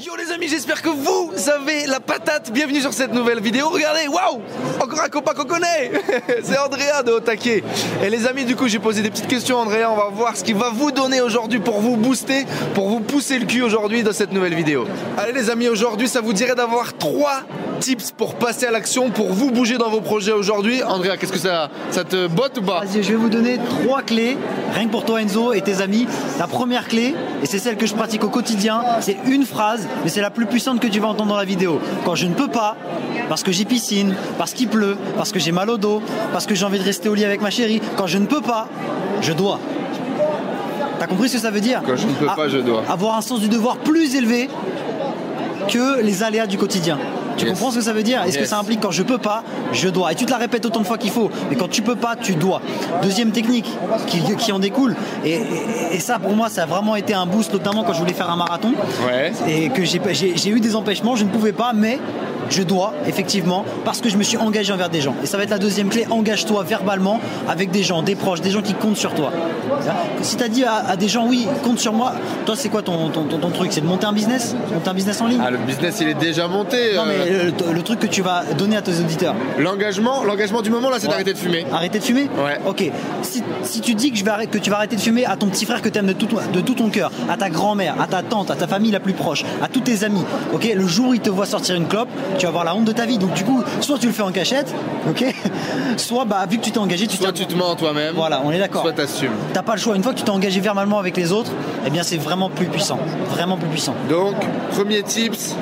Yo les amis, j'espère que vous avez la patate. Bienvenue sur cette nouvelle vidéo. Regardez, waouh Encore un copain qu'on connaît C'est Andrea de Otake. Et les amis, du coup, j'ai posé des petites questions à Andrea. On va voir ce qu'il va vous donner aujourd'hui pour vous booster, pour vous pousser le cul aujourd'hui dans cette nouvelle vidéo. Allez les amis, aujourd'hui, ça vous dirait d'avoir trois tips pour passer à l'action, pour vous bouger dans vos projets aujourd'hui. Andrea, qu'est-ce que ça, ça te botte ou pas? Vas-y, je vais vous donner trois clés, rien que pour toi Enzo et tes amis. La première clé, et c'est celle que je pratique au quotidien, c'est une phrase, mais c'est la plus puissante que tu vas entendre dans la vidéo. Quand je ne peux pas, parce que j'ai piscine, parce qu'il pleut, parce que j'ai mal au dos, parce que j'ai envie de rester au lit avec ma chérie, quand je ne peux pas, je dois. T'as compris ce que ça veut dire? Quand je ne peux A- pas, je dois. Avoir un sens du devoir plus élevé que les aléas du quotidien. Tu Yes. comprends ce que ça veut dire Est-ce que ça implique quand je peux pas, je dois Et tu te la répètes autant de fois qu'il faut. Mais quand tu peux pas, tu dois. Deuxième technique qui, qui en découle. Et, et- et ça, pour moi, ça a vraiment été un boost, notamment quand je voulais faire un marathon. Ouais. Et que j'ai eu des empêchements, je ne pouvais pas, mais je dois, effectivement, parce que je me suis engagé envers des gens. Et ça va être la deuxième clé, engage-toi verbalement avec des gens, des proches, des gens qui comptent sur toi. Si tu as dit à, à des gens, oui, compte sur moi, toi, c'est quoi ton, ton, ton- ton truc? C'est de monter un business? Monter un business en ligne? Ah, le business, il est déjà monté. Non, euh, mais le, le truc que tu vas donner à tes auditeurs. L'engagement, l'engagement du moment là, c'est Ouais. d'arrêter de fumer. Arrêter de fumer Ouais. Ok. Si, si tu dis que, je vais arrêter- que tu vas arrêter de fumer à ton petit frère que tu aimes de tout, de tout ton cœur, à ta grand-mère, à ta tante, à ta famille la plus proche, à tous tes amis, ok, le jour où ils te voient sortir une clope, tu vas avoir la honte de ta vie. Donc du coup, soit tu le fais en cachette, ok, soit bah, vu que tu t'es engagé, tu Soit tu te mens toi-même. Voilà, on est d'accord. Soit t'assumes. T'as pas le choix. Une fois que tu t'es engagé verbalement avec les autres, eh bien c'est vraiment plus puissant. Vraiment plus puissant. Donc, premier tips,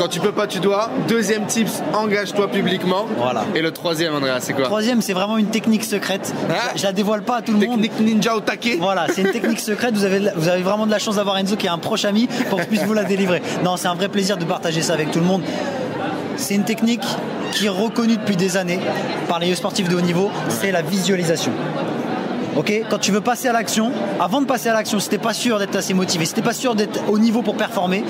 quand tu peux pas, tu dois. Deuxième tips, engage-toi publiquement. Voilà. Et le troisième, Andrea, c'est quoi Troisième, c'est vraiment une technique secrète. Ah. Je la dévoile pas à tout le monde. Technique ninja au taquet. Voilà, c'est une technique secrète. Vous avez, vous avez vraiment de la chance d'avoir Enzo qui est un proche ami pour que je puisse vous la délivrer. Non, c'est un vrai plaisir de partager ça avec tout le monde. C'est une technique qui est reconnue depuis des années par les sportifs de haut niveau. C'est la visualisation. Ok, quand tu veux passer à l'action, avant de passer à l'action, si t'es pas sûr d'être assez motivé, si t'es pas sûr d'être au niveau pour performer,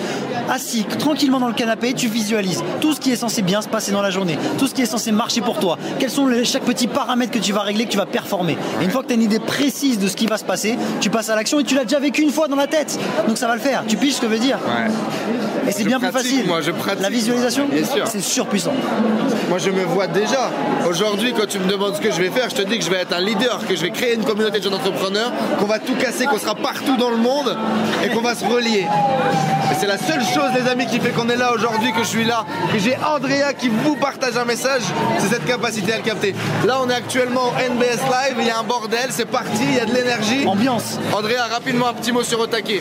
assis tranquillement dans le canapé, tu visualises tout ce qui est censé bien se passer dans la journée, tout ce qui est censé marcher pour toi. Quels sont les, chaque petit paramètre que tu vas régler, que tu vas performer. Et une fois que tu as une idée précise de ce qui va se passer, tu passes à l'action et tu l'as déjà vécu une fois dans la tête. Donc ça va le faire. Tu piges ce que veut dire. Ouais. Et c'est bien plus facile. moi, je pratique. La visualisation, c'est surpuissant. Moi, je me vois déjà. Aujourd'hui, quand tu me demandes ce que je vais faire, je te dis que je vais être un leader, que je vais créer une communauté de jeunes entrepreneurs, qu'on va tout casser, qu'on sera partout dans le monde et qu'on va se relier. C'est la seule chose, les amis, qui fait qu'on est là aujourd'hui, que je suis là, que j'ai Andrea qui vous partage un message, c'est cette capacité à le capter. Là, on est actuellement au NBS Live, il y a un bordel, c'est parti, il y a de l'énergie. Ambiance. Andrea, rapidement, un petit mot sur Otake.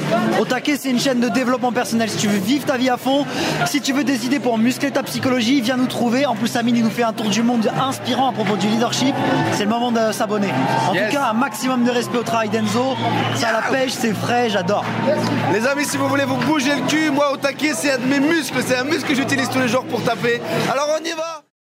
Taquet, c'est une chaîne de développement personnel. Si tu veux vivre ta vie à fond, si tu veux des idées pour muscler ta psychologie, viens nous trouver. En plus, Amine, il nous fait un tour du monde inspirant à propos du leadership. C'est le moment de s'abonner. En Yes. tout cas, maximum de respect au travail d'Enzo. Ça la pêche, c'est frais, j'adore. Les amis, si vous voulez vous bouger le cul, moi au taquet, c'est un de mes muscles, c'est un muscle que j'utilise tous les jours pour taper. Alors on y va